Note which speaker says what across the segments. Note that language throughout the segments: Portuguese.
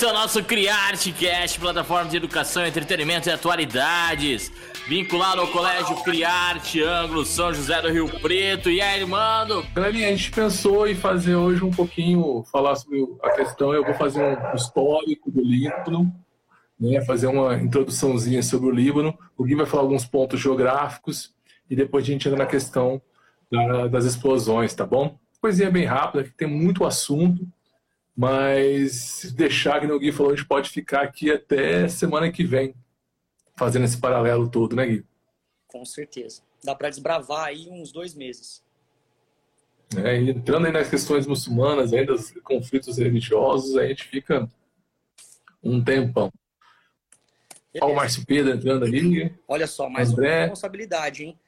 Speaker 1: esse é o nosso CriArteCast, plataforma de educação, entretenimento e atualidades. Vinculado ao Colégio Criarte, Ângulo, São José do Rio Preto. E aí, mano?
Speaker 2: Galerinha, a gente pensou em fazer hoje um pouquinho, falar sobre a questão. Eu vou fazer um histórico do Líbano, né, fazer uma introduçãozinha sobre o Líbano. O Gui vai falar alguns pontos geográficos e depois a gente entra na questão da, das explosões, tá bom? Coisinha bem rápida, que tem muito assunto. Mas se deixar, que o Gui falou, a gente pode ficar aqui até semana que vem, fazendo esse paralelo todo, né, Gui?
Speaker 3: Com certeza. Dá para desbravar aí uns dois meses.
Speaker 2: É, entrando aí nas questões muçulmanas, ainda os conflitos religiosos, a gente fica um tempão. Olha o Márcio Pedro entrando ali.
Speaker 3: Olha só, mais André. uma responsabilidade, hein?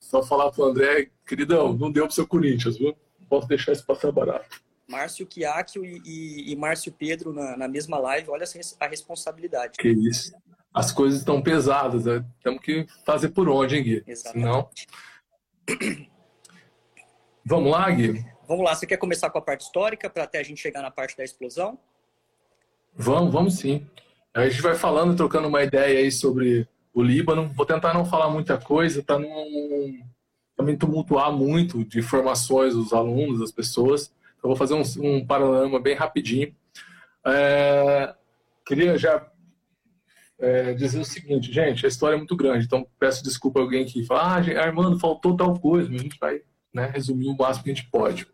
Speaker 2: Só falar pro André, queridão, não deu pro seu Corinthians, viu? Não posso deixar isso passar barato.
Speaker 3: Márcio Chiacchio e, e, e Márcio Pedro na, na, mesma live, olha a responsabilidade.
Speaker 2: Que isso. As coisas estão pesadas, né? temos que fazer por onde, hein, Gui?
Speaker 3: Exatamente.
Speaker 2: Senão... Vamos lá, Gui?
Speaker 3: Vamos lá, você quer começar com a parte histórica para até a gente chegar na parte da explosão?
Speaker 2: Vamos, vamos sim. A gente vai falando, trocando uma ideia aí sobre o Líbano. Vou tentar não falar muita coisa, para não também tumultuar muito de informações dos alunos, das pessoas. Eu vou fazer um, um panorama bem rapidinho. É, queria já é, dizer o seguinte, gente, a história é muito grande, então peço desculpa a alguém que fala, ah, Armando, faltou tal coisa, mas a gente vai né, resumir o máximo que a gente pode.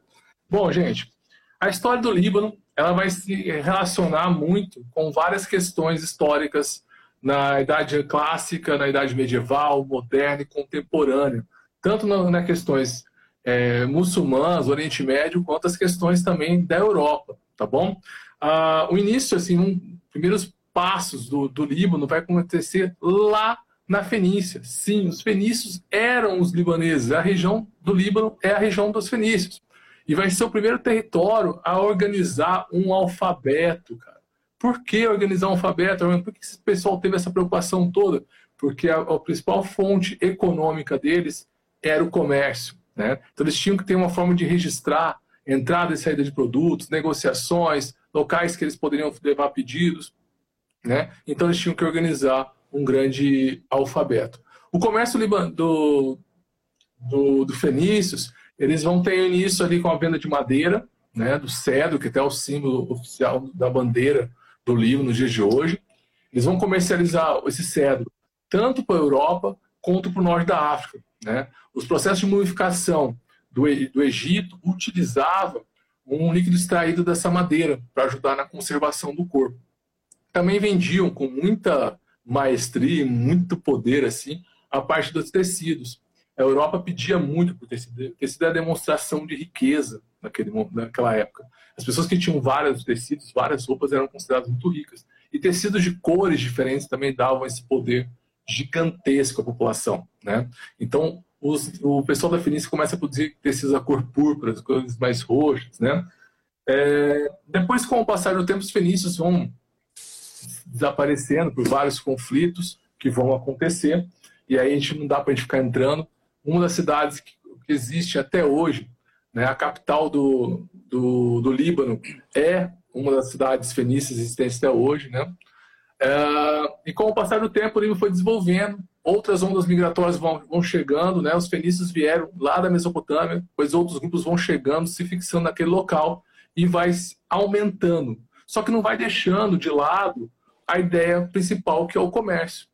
Speaker 2: Bom, gente, a história do Líbano ela vai se relacionar muito com várias questões históricas na Idade Clássica, na Idade Medieval, moderna e contemporânea, tanto nas na questões é, muçulmanas, Oriente Médio, quanto as questões também da Europa, tá bom? Ah, o início, assim, um, primeiros passos do, do Líbano vai acontecer lá na Fenícia. Sim, os fenícios eram os libaneses. A região do Líbano é a região dos fenícios. E vai ser o primeiro território a organizar um alfabeto, cara. Por que organizar um alfabeto? Por que esse pessoal teve essa preocupação toda? Porque a, a principal fonte econômica deles era o comércio. Né? Então eles tinham que ter uma forma de registrar entrada e saída de produtos, negociações, locais que eles poderiam levar pedidos. Né? Então eles tinham que organizar um grande alfabeto. O comércio do, do, do Fenícios, eles vão ter início ali com a venda de madeira, né, do cedro, que até é o símbolo oficial da bandeira do livro nos dias de hoje. Eles vão comercializar esse cedro tanto para a Europa quanto para o norte da África. Né? Os processos de mumificação do, do Egito utilizavam um líquido extraído dessa madeira para ajudar na conservação do corpo. Também vendiam com muita maestria, muito poder assim, a parte dos tecidos. A Europa pedia muito por tecido. Tecido é a demonstração de riqueza naquele, naquela época. As pessoas que tinham vários tecidos, várias roupas eram consideradas muito ricas. E tecidos de cores diferentes também davam esse poder gigantesco à população. Né? Então, os, o pessoal da Fenícia começa a produzir tecidos da cor púrpura, cores mais roxas. Né? É, depois, com o passar do tempo, os fenícios vão desaparecendo por vários conflitos que vão acontecer, e aí a gente não dá para a gente ficar entrando. Uma das cidades que, que existe até hoje, né, a capital do, do, do Líbano, é uma das cidades fenícias existentes até hoje, né? É, e com o passar do tempo, o livro foi desenvolvendo, outras ondas migratórias vão, vão chegando, né? Os fenícios vieram lá da Mesopotâmia, depois outros grupos vão chegando, se fixando naquele local e vai aumentando. Só que não vai deixando de lado a ideia principal, que é o comércio.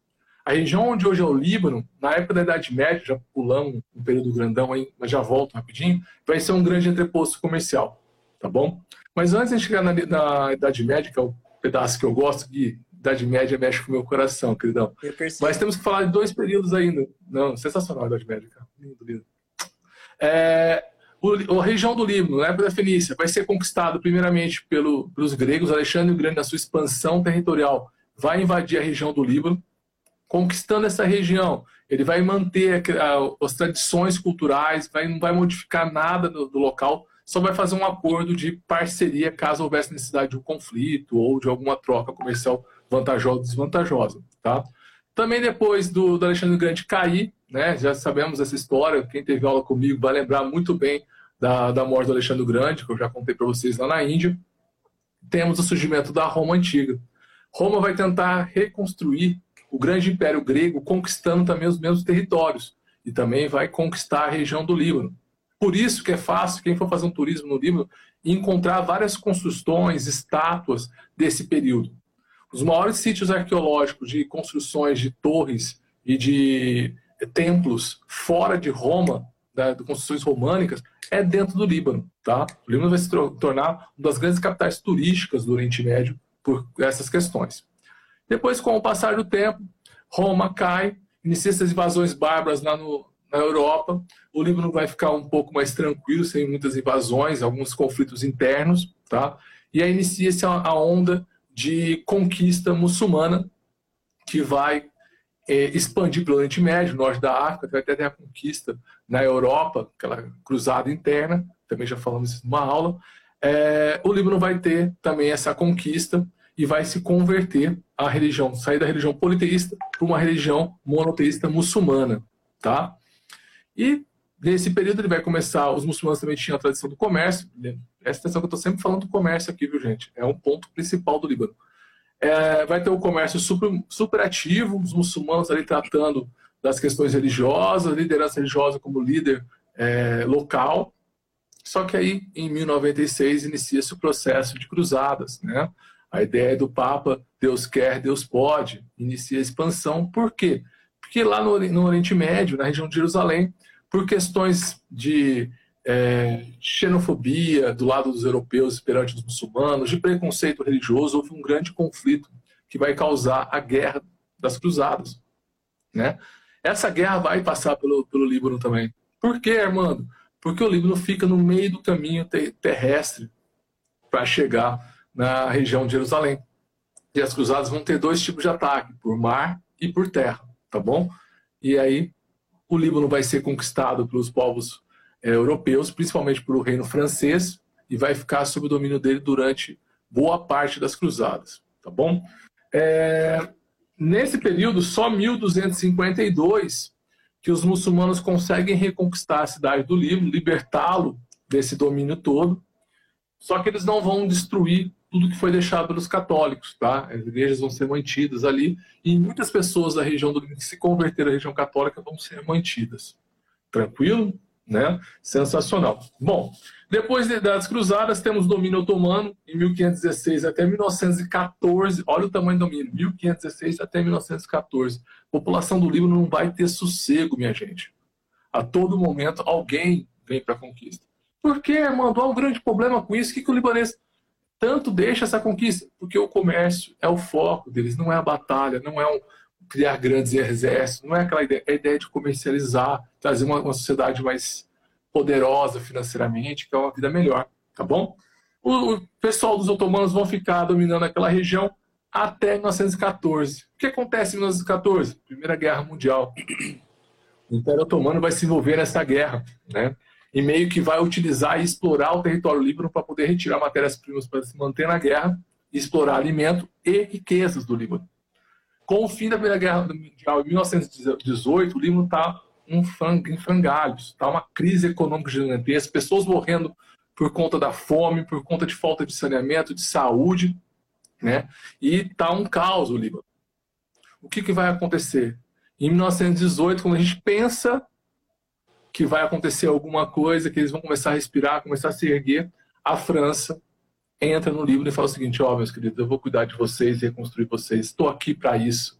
Speaker 2: A região onde hoje é o Líbano, na época da Idade Média, já pulamos um período grandão aí, mas já volto rapidinho, vai ser um grande entreposto comercial, tá bom? Mas antes de chegar na, na Idade Média, que é o pedaço que eu gosto, de Idade Média mexe com o meu coração, queridão. Mas temos que falar de dois períodos ainda. Não, sensacional a Idade Média, cara. Lindo, lindo. É, o, a região do Líbano, na época da Fenícia, vai ser conquistado primeiramente pelo, pelos gregos. Alexandre o Grande, na sua expansão territorial, vai invadir a região do Líbano. Conquistando essa região, ele vai manter as tradições culturais, vai, não vai modificar nada do, do local, só vai fazer um acordo de parceria caso houvesse necessidade de um conflito ou de alguma troca comercial vantajosa ou desvantajosa. Tá? Também depois do, do Alexandre Grande cair, né, já sabemos essa história, quem teve aula comigo vai lembrar muito bem da, da morte do Alexandre Grande, que eu já contei para vocês lá na Índia. temos o surgimento da Roma antiga. Roma vai tentar reconstruir o grande império grego, conquistando também os mesmos territórios, e também vai conquistar a região do Líbano. Por isso que é fácil, quem for fazer um turismo no Líbano, encontrar várias construções, estátuas desse período. Os maiores sítios arqueológicos de construções de torres e de templos fora de Roma, né, de construções românicas, é dentro do Líbano. Tá? O Líbano vai se tornar uma das grandes capitais turísticas do Oriente Médio por essas questões. Depois, com o passar do tempo, Roma cai, inicia essas invasões bárbaras lá no, na Europa. O Líbano vai ficar um pouco mais tranquilo, sem muitas invasões, alguns conflitos internos. Tá? E aí inicia-se a onda de conquista muçulmana, que vai é, expandir pelo Oriente Médio, norte da África, vai até ter a conquista na Europa, aquela cruzada interna, também já falamos isso numa aula. É, o Líbano vai ter também essa conquista e vai se converter à religião, sair da religião politeísta para uma religião monoteísta muçulmana, tá? E nesse período ele vai começar, os muçulmanos também tinham a tradição do comércio, presta atenção que eu estou sempre falando do comércio aqui, viu gente? É um ponto principal do Líbano. É, vai ter o um comércio super, super ativo, os muçulmanos ali tratando das questões religiosas, liderança religiosa como líder é, local. Só que aí, em 1096, inicia-se o processo de cruzadas. Né? A ideia do Papa, Deus quer, Deus pode, inicia a expansão. Por quê? Porque lá no, no Oriente Médio, na região de Jerusalém, por questões de é, xenofobia do lado dos europeus perante os muçulmanos, de preconceito religioso, houve um grande conflito que vai causar a guerra das cruzadas. Né? Essa guerra vai passar pelo, pelo Líbano também. Por quê, Armando? Porque o Líbano fica no meio do caminho terrestre para chegar na região de Jerusalém. E as cruzadas vão ter dois tipos de ataque, por mar e por terra, tá bom? E aí o Líbano vai ser conquistado pelos povos europeus, principalmente pelo reino francês, e vai ficar sob o domínio dele durante boa parte das cruzadas, tá bom? É, nesse período, só 1252 que os muçulmanos conseguem reconquistar a cidade do Líbano, libertá-lo desse domínio todo, só que eles não vão destruir tudo que foi deixado pelos católicos, tá? As igrejas vão ser mantidas ali e muitas pessoas da região do Líbano que se converteram à região católica vão ser mantidas. Tranquilo? Né? Sensacional. Bom, depois das cruzadas, temos domínio otomano em 1516 até 1914. Olha o tamanho do domínio, 1516 até 1914. A população do Líbano não vai ter sossego, minha gente. A todo momento, alguém vem para a conquista. Por que, Armando? Há um grande problema com isso. O que, que o libanês tanto deixa essa conquista? Porque o comércio é o foco deles, não é a batalha, não é um, criar grandes exércitos, não é aquela ideia, é a ideia de comercializar, trazer uma, uma sociedade mais poderosa financeiramente, que é uma vida melhor, tá bom? O, o pessoal dos otomanos vão ficar dominando aquela região até 1914. O que acontece em 1914? Primeira Guerra Mundial. O Império Otomano vai se envolver nessa guerra, né? E meio que vai utilizar e explorar o território Líbano para poder retirar matérias-primas para se manter na guerra, explorar alimento e riquezas do Líbano. Com o fim da Primeira Guerra Mundial, em 1918, o Líbano está um em frangalhos, está uma crise econômica gigantesca, pessoas morrendo por conta da fome, por conta de falta de saneamento, de saúde, né? E está um caos o Líbano. O que, que vai acontecer? Em 1918, quando a gente pensa que vai acontecer alguma coisa, que eles vão começar a respirar, começar a se erguer, a França entra no livro e fala o seguinte: Ó, oh, meus queridos, eu vou cuidar de vocês e reconstruir vocês, estou aqui para isso.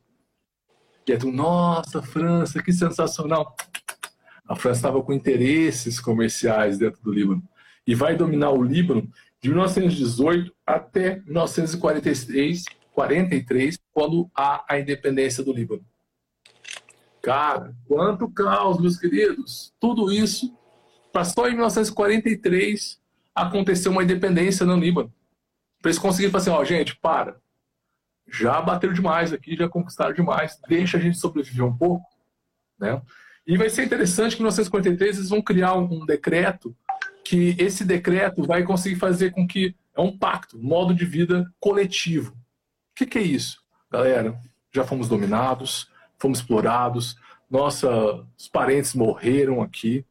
Speaker 2: E é nossa, França, que sensacional. A França estava com interesses comerciais dentro do Líbano e vai dominar o Líbano de 1918 até 1943, 43, quando há a independência do Líbano. Cara, quanto caos, meus queridos! Tudo isso passou em 1943 aconteceu uma independência no Líbano. Para eles conseguirem falar assim, ó, gente, para. Já bateram demais aqui, já conquistaram demais, deixa a gente sobreviver um pouco. Né? E vai ser interessante que em 1943 eles vão criar um, decreto que esse decreto vai conseguir fazer com que é um pacto, um modo de vida coletivo. O que, que é isso? Galera, já fomos dominados, fomos explorados, nossos parentes morreram aqui,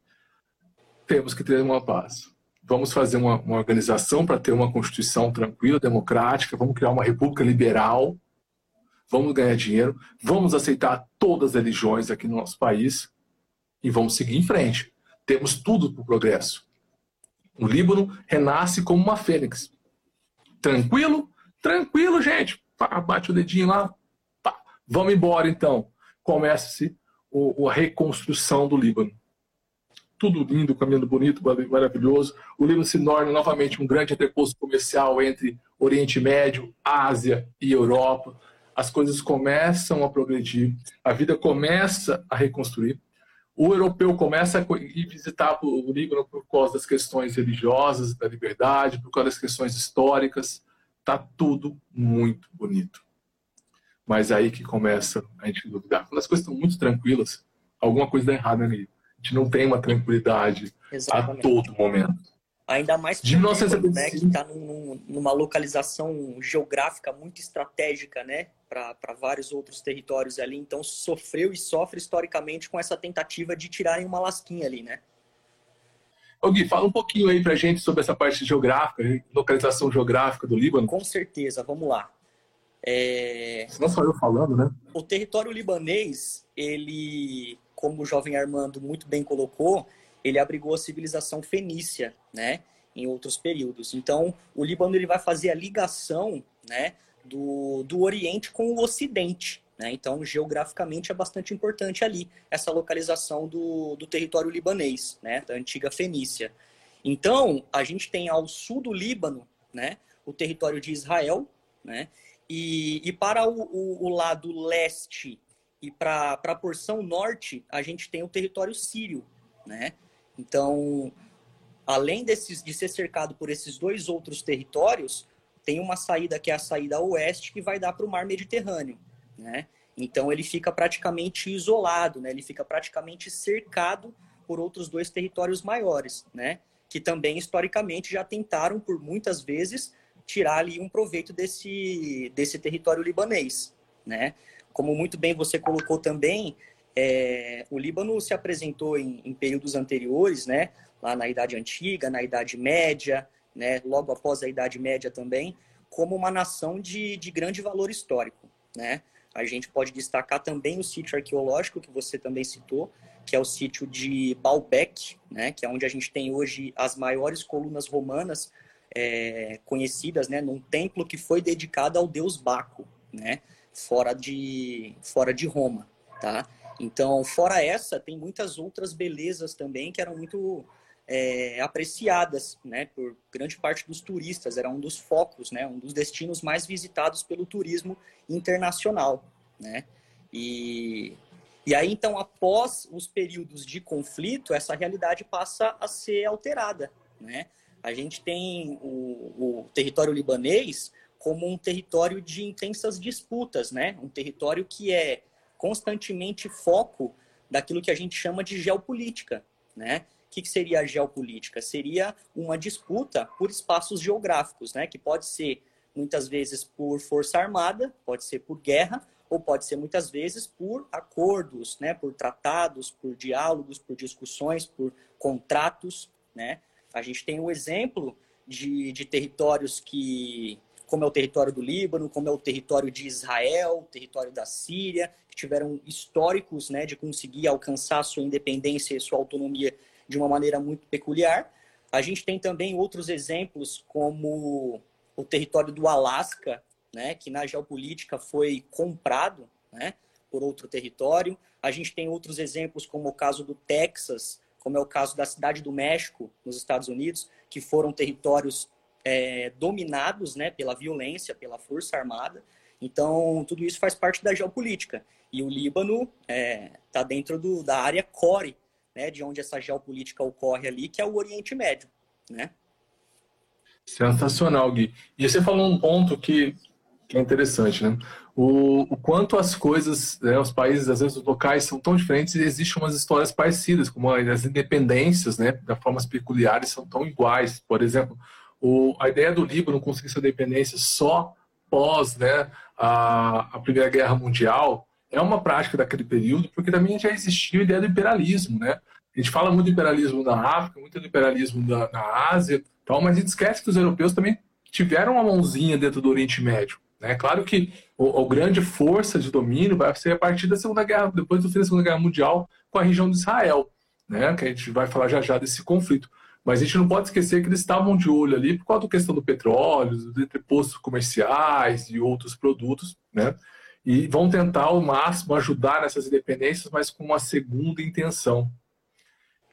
Speaker 2: temos que ter uma paz vamos fazer uma, uma organização para ter uma constituição tranquila, democrática, vamos criar uma república liberal, vamos ganhar dinheiro, vamos aceitar todas as religiões aqui no nosso país e vamos seguir em frente. Temos tudo para o progresso. O Líbano renasce como uma fênix. Tranquilo? Tranquilo, gente. Pá, bate o dedinho lá. Pá. Vamos embora, então. Começa-se a reconstrução do Líbano. Tudo lindo, caminhando bonito, maravilhoso. O Líbano se torna novamente um grande entreposto comercial entre Oriente Médio, Ásia e Europa. As coisas começam a progredir, a vida começa a reconstruir o europeu começa a ir visitar o Líbano por causa das questões religiosas, da liberdade, por causa das questões históricas. Tá tudo muito bonito. Mas aí que começa a gente duvidar. Quando as coisas estão muito tranquilas, alguma coisa dá errado ali. Gente não tem uma tranquilidade Exatamente. a todo momento.
Speaker 3: Ainda mais
Speaker 2: de 1975. né,
Speaker 3: que está num, numa localização geográfica muito estratégica, né, para vários outros territórios ali. Então sofreu e sofre historicamente com essa tentativa de tirarem uma lasquinha ali, né?
Speaker 2: Ô Gui, fala um pouquinho aí pra gente sobre essa parte geográfica, localização geográfica do Líbano.
Speaker 3: Com certeza, vamos lá. É...
Speaker 2: Não só eu falando, né?
Speaker 3: O território libanês, ele, como o jovem Armando muito bem colocou, ele abrigou a civilização fenícia, né? Em outros períodos. Então, o Líbano ele vai fazer a ligação, né? Do, do Oriente com o Ocidente. Né? Então, geograficamente é bastante importante ali essa localização do, do território libanês, né? da antiga Fenícia. Então, a gente tem ao sul do Líbano né? o território de Israel, né? e, e para o, o, o lado leste e para a porção norte, a gente tem o território sírio. Né? Então, além desses, de ser cercado por esses dois outros territórios, tem uma saída que é a saída oeste que vai dar para o mar Mediterrâneo, né? Então ele fica praticamente isolado, né? Ele fica praticamente cercado por outros dois territórios maiores, né? Que também historicamente já tentaram por muitas vezes tirar ali um proveito desse desse território libanês, né? Como muito bem você colocou também, é, o Líbano se apresentou em, em, períodos anteriores, né, lá na Idade Antiga, na Idade Média, né, logo após a Idade Média também, como uma nação de, de grande valor histórico. Né? A gente pode destacar também o sítio arqueológico que você também citou, que é o sítio de Baalbek, né, que é onde a gente tem hoje as maiores colunas romanas é, conhecidas, né, num templo que foi dedicado ao deus Baco, né, fora de fora de Roma, tá? Então, fora essa, tem muitas outras belezas também que eram muito é, apreciadas, né, por grande parte dos turistas. Era um dos focos, né, um dos destinos mais visitados pelo turismo internacional, né. E, e aí, então, após os períodos de conflito, essa realidade passa a ser alterada, né. A gente tem o, o território libanês como um território de intensas disputas, né, um território que é constantemente foco daquilo que a gente chama de geopolítica, né? O que, seria a geopolítica? Seria uma disputa por espaços geográficos, né? Que pode ser muitas vezes por força armada, pode ser por guerra, ou pode ser muitas vezes por acordos, né? Por tratados, por diálogos, por discussões, por contratos, né? A gente tem o um exemplo de, de territórios que como é o território do Líbano, como é o território de Israel, o território da Síria, que tiveram históricos né, de conseguir alcançar sua independência e sua autonomia de uma maneira muito peculiar. A gente tem também outros exemplos, como o território do Alasca, né, que na geopolítica foi comprado né, por outro território. A gente tem outros exemplos, como o caso do Texas, como é o caso da Cidade do México, nos Estados Unidos, que foram territórios é, dominados né, pela violência, pela força armada. Então, tudo isso faz parte da geopolítica. E o Líbano está é, tá dentro do, da área core, né, de onde essa geopolítica ocorre ali, que é o Oriente Médio. Né?
Speaker 2: Sensacional, Gui. E você falou um ponto que, que é interessante, né? O, o quanto as coisas, né, os países, às vezes os locais são tão diferentes e existem umas histórias parecidas, como as independências, né, da formas peculiares são tão iguais. Por exemplo, o, a ideia do Líbano conseguir sua independência só pós né, a, a Primeira Guerra Mundial é uma prática daquele período, porque também já existia a ideia do imperialismo, né? A gente fala muito do imperialismo na África, muito do imperialismo na, na Ásia, tal, mas a gente esquece que os europeus também tiveram uma mãozinha dentro do Oriente Médio. É claro que a grande força de domínio vai ser a partir da Segunda Guerra, depois do fim da Segunda Guerra Mundial, com a região de Israel, né? que a gente vai falar já já desse conflito. Mas a gente não pode esquecer que eles estavam de olho ali por causa da questão do petróleo, dos entrepostos comerciais e outros produtos, né? E vão tentar ao máximo ajudar nessas independências, mas com uma segunda intenção.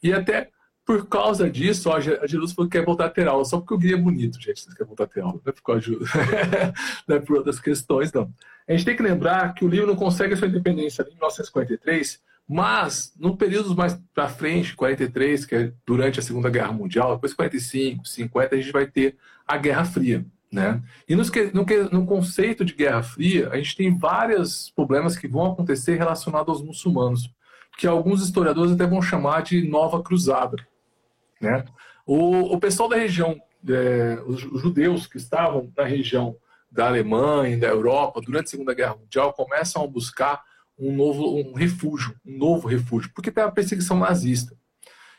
Speaker 2: E até por causa disso, ó, a Jerusalém falou que quer voltar a ter aula, só porque o Gui é bonito, gente, vocês querem voltar a ter aula, não é por, causa de... não é por outras questões, não. A gente tem que lembrar que o livro não consegue a sua independência em 1943, mas no período mais para frente, 43, que é durante a Segunda Guerra Mundial, depois 45, 50, a gente vai ter a Guerra Fria. Né? E no, no, no conceito de Guerra Fria, a gente tem vários problemas que vão acontecer relacionados aos muçulmanos, que alguns historiadores até vão chamar de Nova Cruzada. Né? O, o pessoal da região, é, os, judeus que estavam na região da Alemanha, da Europa, durante a Segunda Guerra Mundial, começam a buscar um novo um refúgio, um novo refúgio, porque tem a perseguição nazista.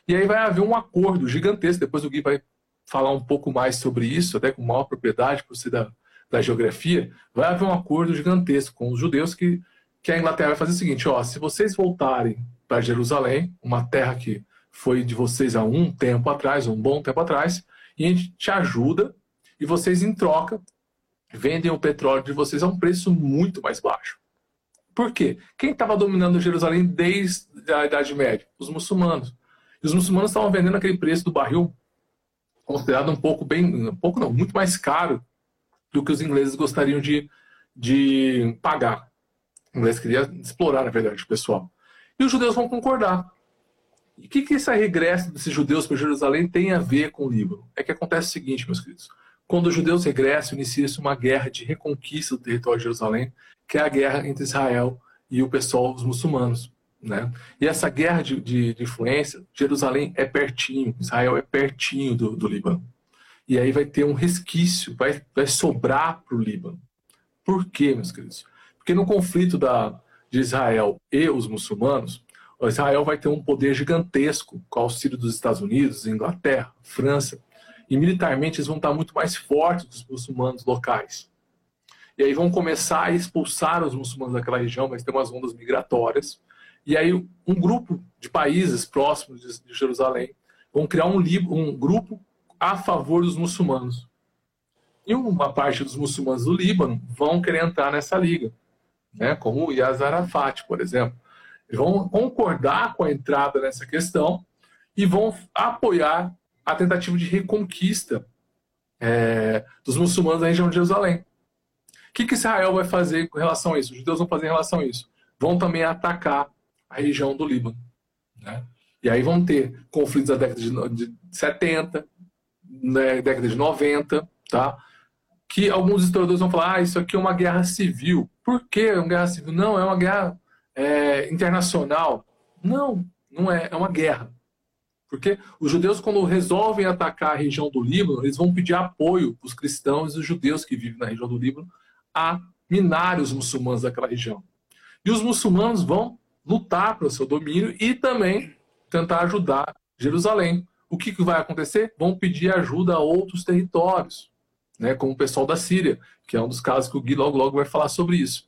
Speaker 2: E aí vai haver um acordo gigantesco, depois o Gui vai falar um pouco mais sobre isso, até com maior propriedade, por ser da, da geografia, vai haver um acordo gigantesco com os judeus que, que a Inglaterra vai fazer o seguinte, ó, se vocês voltarem para Jerusalém, uma terra que foi de vocês há um tempo atrás, um bom tempo atrás, e a gente te ajuda e vocês, em troca, vendem o petróleo de vocês a um preço muito mais baixo. Por quê? Quem estava dominando Jerusalém desde a Idade Média? Os muçulmanos. E os muçulmanos estavam vendendo aquele preço do barril considerado um pouco bem, um pouco não, muito mais caro do que os ingleses gostariam de, de pagar. O inglês queria explorar, na verdade, o pessoal. E os judeus vão concordar. E o que, que esse regresso desses judeus para Jerusalém tem a ver com o Líbano? É que acontece o seguinte, meus queridos. Quando os judeus regressam, inicia-se uma guerra de reconquista do território de Jerusalém, que é a guerra entre Israel e o pessoal, os muçulmanos. Né? E essa guerra de, de, de, influência, Jerusalém é pertinho, Israel é pertinho do, do Líbano. E aí vai ter um resquício, vai, vai sobrar para o Líbano. Por quê, meus queridos? Porque no conflito da, de Israel e os muçulmanos, Israel vai ter um poder gigantesco com o auxílio dos Estados Unidos, Inglaterra, França, e militarmente eles vão estar muito mais fortes que os muçulmanos locais. E aí vão começar a expulsar os muçulmanos daquela região, vai ter umas ondas migratórias. E aí um grupo de países próximos de Jerusalém vão criar um, um grupo a favor dos muçulmanos. E uma parte dos muçulmanos do Líbano vão querer entrar nessa liga, né? como o Yasser Arafat, por exemplo. vão concordar com a entrada nessa questão e vão apoiar a tentativa de reconquista é, dos muçulmanos da região de Jerusalém. Que, que Israel vai fazer com relação a isso? Os judeus vão fazer em relação a isso. Vão também atacar a região do Líbano. Né? E aí vão ter conflitos da década de, de 70, né, década de 90, tá? que alguns historiadores vão falar, ah, isso aqui é uma guerra civil. Por que é uma guerra civil? Não, é uma guerra é, internacional. Não, não é, é uma guerra. Porque os judeus, quando resolvem atacar a região do Líbano, eles vão pedir apoio para os cristãos e os judeus que vivem na região do Líbano a minar os muçulmanos daquela região. E os muçulmanos vão lutar pelo seu domínio e também tentar ajudar Jerusalém. O que, que vai acontecer? Vão pedir ajuda a outros territórios, né, como o pessoal da Síria, que é um dos casos que o Gui logo, logo vai falar sobre isso.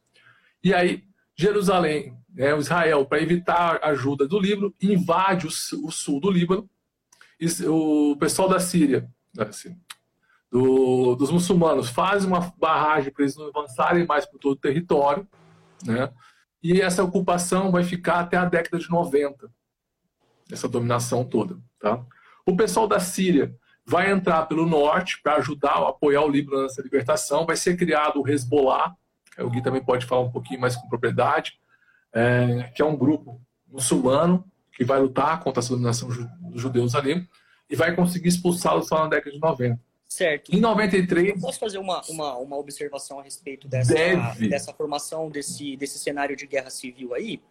Speaker 2: E aí, Jerusalém, né, o Israel, para evitar a ajuda do Líbano, invade o, o sul do Líbano. E o pessoal da Síria, assim, do, dos muçulmanos faz uma barragem para eles não avançarem mais por todo o território, né? E essa ocupação vai ficar até a década de 90, essa dominação toda, tá? O pessoal da Síria vai entrar pelo norte para ajudar, apoiar o Líbano nessa libertação. Vai ser criado o Hezbollah, o Gui também pode falar um pouquinho mais com propriedade, é, que é um grupo muçulmano que vai lutar contra a dominação dos judeus ali e vai conseguir expulsá-los só na década de 90.
Speaker 3: Certo.
Speaker 2: Em 93.
Speaker 3: Eu posso fazer uma, uma, uma observação a respeito dessa, dessa formação desse, desse cenário de guerra civil aí?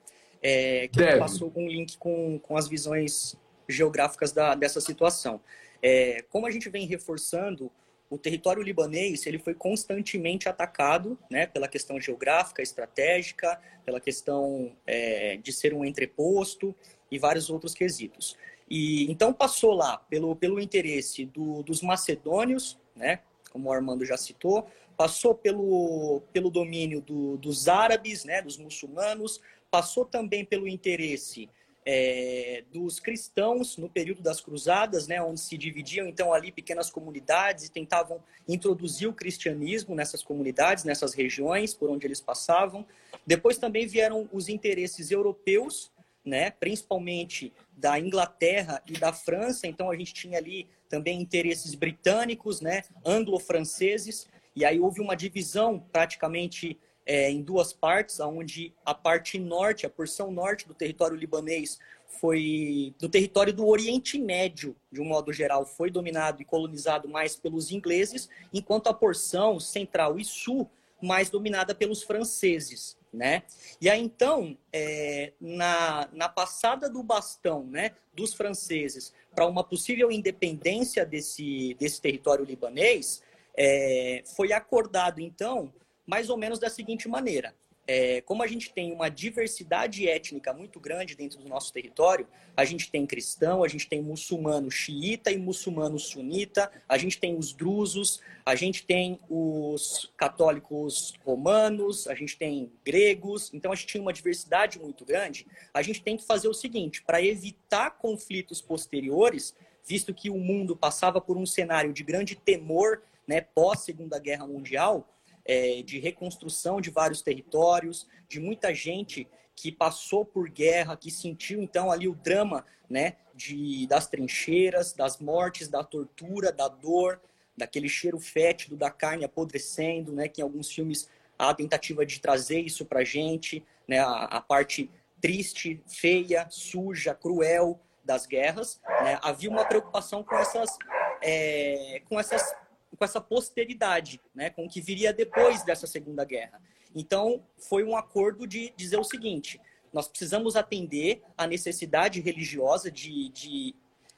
Speaker 3: É, que Deve. passou um link com, com as visões geográficas da, dessa situação. É, como a gente vem reforçando, o território libanês ele foi constantemente atacado né, pela questão geográfica, estratégica, pela questão é, de ser um entreposto. e vários outros quesitos. E então passou lá pelo, pelo interesse do, dos macedônios, né, como o Armando já citou, passou pelo, pelo domínio do, dos árabes, né, dos muçulmanos, passou também pelo interesse é, dos cristãos no período das cruzadas, né, onde se dividiam então ali pequenas comunidades e tentavam introduzir o cristianismo nessas comunidades, nessas regiões por onde eles passavam. Depois também vieram os interesses europeus, né, principalmente da Inglaterra e da França. Então a gente tinha ali também interesses britânicos, né, anglo-franceses. E aí houve uma divisão praticamente é, em duas partes, onde a parte norte, a porção norte do território libanês foi do território do Oriente Médio, de um modo geral, foi dominado e colonizado mais pelos ingleses, enquanto a porção central e sul mais dominada pelos franceses, né? E aí então, é, na, na passada do bastão, né, dos franceses para uma possível independência desse desse território libanês, é, foi acordado então mais ou menos da seguinte maneira. É, como a gente tem uma diversidade étnica muito grande dentro do nosso território, a gente tem cristão, a gente tem muçulmano xiita e muçulmano sunita, a gente tem os drusos, a gente tem os católicos romanos, a gente tem gregos, então a gente tinha uma diversidade muito grande. A gente tem que fazer o seguinte, para evitar conflitos posteriores, visto que o mundo passava por um cenário de grande temor né, pós Segunda Guerra Mundial, é, de reconstrução de vários territórios, de muita gente que passou por guerra, que sentiu então ali o drama, né, de das trincheiras, das mortes, da tortura, da dor, daquele cheiro fétido da carne apodrecendo, né, que em alguns filmes há a tentativa de trazer isso para gente, né, a, a, parte triste, feia, suja, cruel das guerras, né, havia uma preocupação com essas é, com essas com essa posteridade, né, com o que viria depois dessa Segunda Guerra. Então, foi um acordo de dizer o seguinte: nós precisamos atender à necessidade religiosa de, de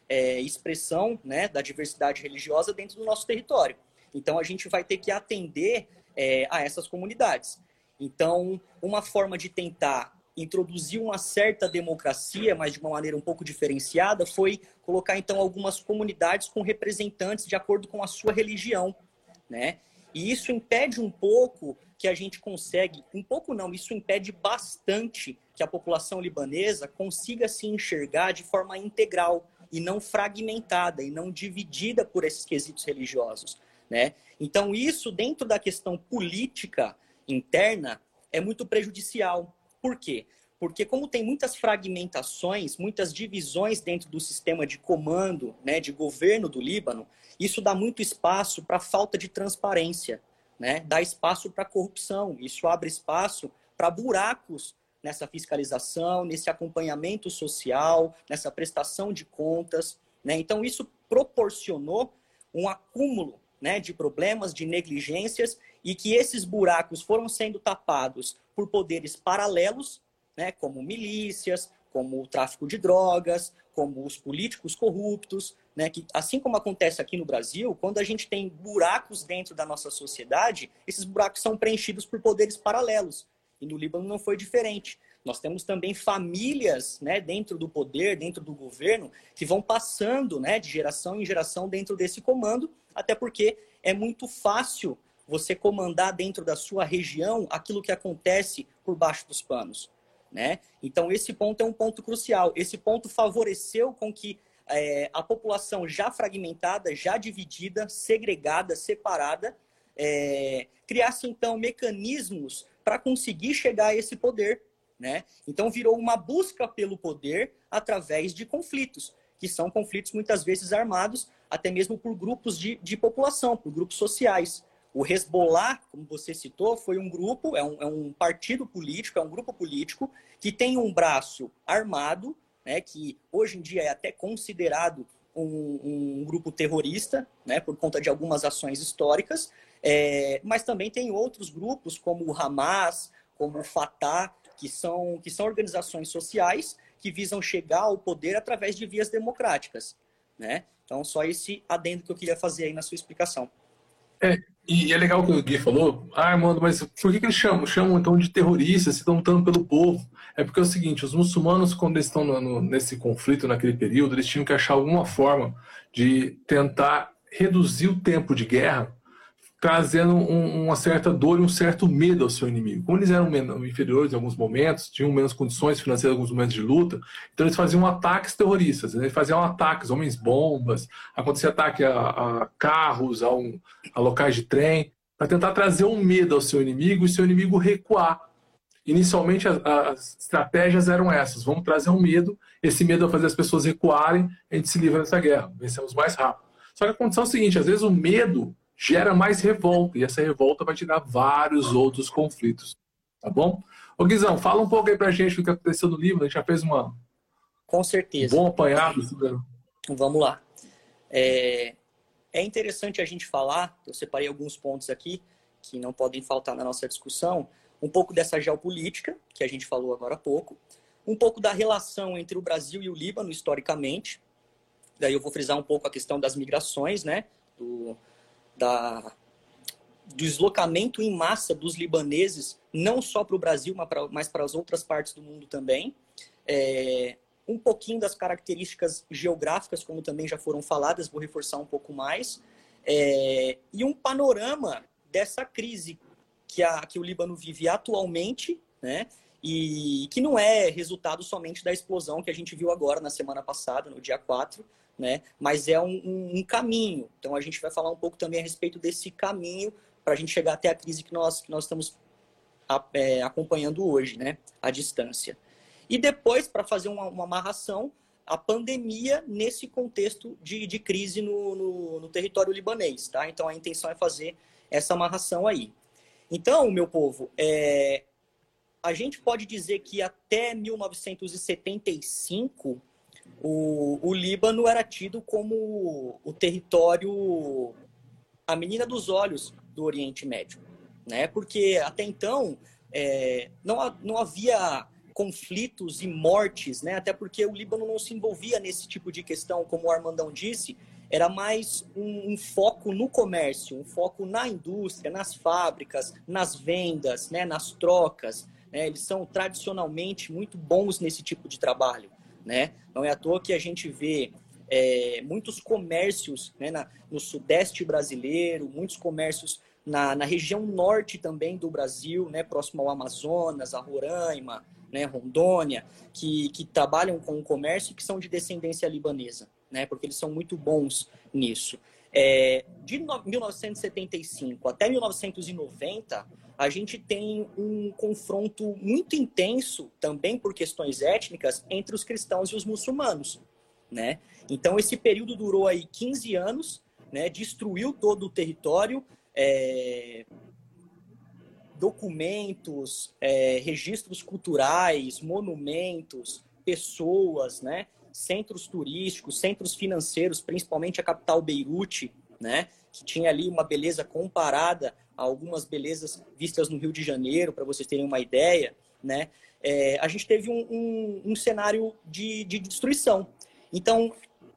Speaker 3: é, expressão né, da diversidade religiosa dentro do nosso território. Então, a gente vai ter que atender é, a essas comunidades. Então, uma forma de tentar introduzir uma certa democracia, mas de uma maneira um pouco diferenciada, foi colocar então algumas comunidades com representantes de acordo com a sua religião, né? E isso impede um pouco que a gente consegue, um pouco não, isso impede bastante que a população libanesa consiga se enxergar de forma integral e não fragmentada e não dividida por esses quesitos religiosos, né? Então isso dentro da questão política interna é muito prejudicial, por quê? Porque como tem muitas fragmentações, muitas divisões dentro do sistema de comando, né, de governo do Líbano, isso dá muito espaço para falta de transparência, né? Dá espaço para corrupção, isso abre espaço para buracos nessa fiscalização, nesse acompanhamento social, nessa prestação de contas, né? Então isso proporcionou um acúmulo né, de problemas, de negligências, e que esses buracos foram sendo tapados por poderes paralelos, né, como milícias, como o tráfico de drogas, como os políticos corruptos, né, que assim como acontece aqui no Brasil, quando a gente tem buracos dentro da nossa sociedade, esses buracos são preenchidos por poderes paralelos. E no Líbano não foi diferente. Nós temos também famílias né, dentro do poder, dentro do governo, que vão passando né, de geração em geração dentro desse comando, até porque é muito fácil você comandar dentro da sua região aquilo que acontece por baixo dos panos. Né? Então, esse ponto é um ponto crucial. Esse ponto favoreceu com que é, a população já fragmentada, já dividida, segregada, separada, é, criasse, então, mecanismos para conseguir chegar a esse poder. Né? Então, virou uma busca pelo poder através de conflitos, que são conflitos muitas vezes armados, até mesmo por grupos de, de população, por grupos sociais. O Hezbollah, como você citou, foi um grupo, é um, é um partido político, é um grupo político que tem um braço armado, né, que hoje em dia é até considerado um, um grupo terrorista, né, por conta de algumas ações históricas, é, mas também tem outros grupos, como o Hamas, como o Fatah, que são, que são organizações sociais que visam chegar ao poder através de vias democráticas. Né? Então, só esse adendo que eu queria fazer aí na sua explicação.
Speaker 2: É, E é legal o que o Gui falou. Ah, mano, mas por que, que eles chamam? Chamam então de terroristas, se estão lutando pelo povo. É porque é o seguinte, os muçulmanos, quando eles estão no, no, nesse conflito, naquele período, eles tinham que achar alguma forma de tentar reduzir o tempo de guerra trazendo um, uma certa dor e um certo medo ao seu inimigo. Como eles eram inferiores em alguns momentos, tinham menos condições financeiras em alguns momentos de luta, então eles faziam ataques terroristas, eles faziam ataques, homens-bombas, acontecia ataque a, a carros, a, um, a locais de trem, para tentar trazer um medo ao seu inimigo e seu inimigo recuar. Inicialmente, as, as, estratégias eram essas: vamos trazer um medo, esse medo vai fazer as pessoas recuarem, a gente se livra dessa guerra, vencemos mais rápido. Só que a condição é a seguinte: às vezes o medo gera mais revolta, e essa revolta vai te dar vários outros conflitos. Tá bom? Ô Guizão, fala um pouco aí pra gente do que aconteceu no livro, a gente já fez uma.
Speaker 3: Com certeza.
Speaker 2: Um bom apanhado.
Speaker 3: Vamos lá. É, é interessante a gente falar, eu separei alguns pontos aqui que não podem faltar na nossa discussão, um pouco dessa geopolítica, que a gente falou agora há pouco, um pouco da relação entre o Brasil e o Líbano, historicamente, daí eu vou frisar um pouco a questão das migrações, né, do, da, do deslocamento em massa dos libaneses, não só para o Brasil, mas para as outras partes do mundo também. É, um pouquinho das características geográficas, como também já foram faladas, vou reforçar um pouco mais. É, e um panorama dessa crise que, a, que o Líbano vive atualmente, né? E que não é resultado somente da explosão que a gente viu agora na semana passada, no dia 4, né? Mas é um, um, um, caminho. Então a gente vai falar um pouco também a respeito desse caminho para a gente chegar até a crise que nós, que nós estamos é, acompanhando hoje, né? À distância. E depois, para fazer uma, uma, amarração, a pandemia nesse contexto de, de crise no, no, no, território libanês, tá? Então a intenção é fazer essa amarração aí. Então, meu povo, é, a gente pode dizer que até 1975 o, o Líbano era tido como o território, a menina dos olhos do Oriente Médio, né? Porque até então é, não, não havia conflitos e mortes, né? Até porque o Líbano não se envolvia nesse tipo de questão, como o Armandão disse, era mais um, um, foco no comércio, um foco na indústria, nas fábricas, nas vendas, né, nas trocas. Né? Eles são tradicionalmente muito bons nesse tipo de trabalho né? Não é à toa que a gente vê é, muitos comércios né, na, no sudeste brasileiro, muitos comércios na, na, região norte também do Brasil, né, próximo ao Amazonas, a Roraima, né, Rondônia, que, que trabalham com o comércio e que são de descendência libanesa, né, porque eles são muito bons nisso. É, de 1975 até 1990, a gente tem um confronto muito intenso, também por questões étnicas, entre os cristãos e os muçulmanos. Né? Então, esse período durou aí 15 anos, né? destruiu todo o território, é... documentos, é... registros culturais, monumentos, pessoas, né? centros turísticos, centros financeiros, principalmente a capital Beirute, né? que tinha ali uma beleza comparada algumas belezas vistas no Rio de Janeiro, para vocês terem uma ideia, né? É, a gente teve um, um, um cenário de, de destruição. Então,